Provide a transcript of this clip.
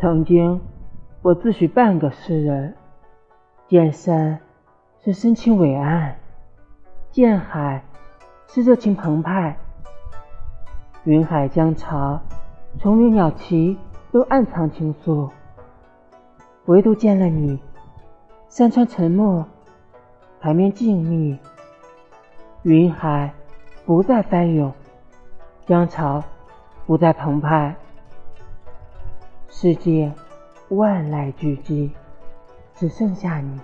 曾经，我自诩半个诗人，见山是深情伟岸，见海是热情澎湃。云海江潮，虫鸣鸟啼都暗藏情愫，唯独见了你，山川沉默，海面静谧，云海不再翻涌，江潮不再澎湃。世界万籁俱寂，只剩下你。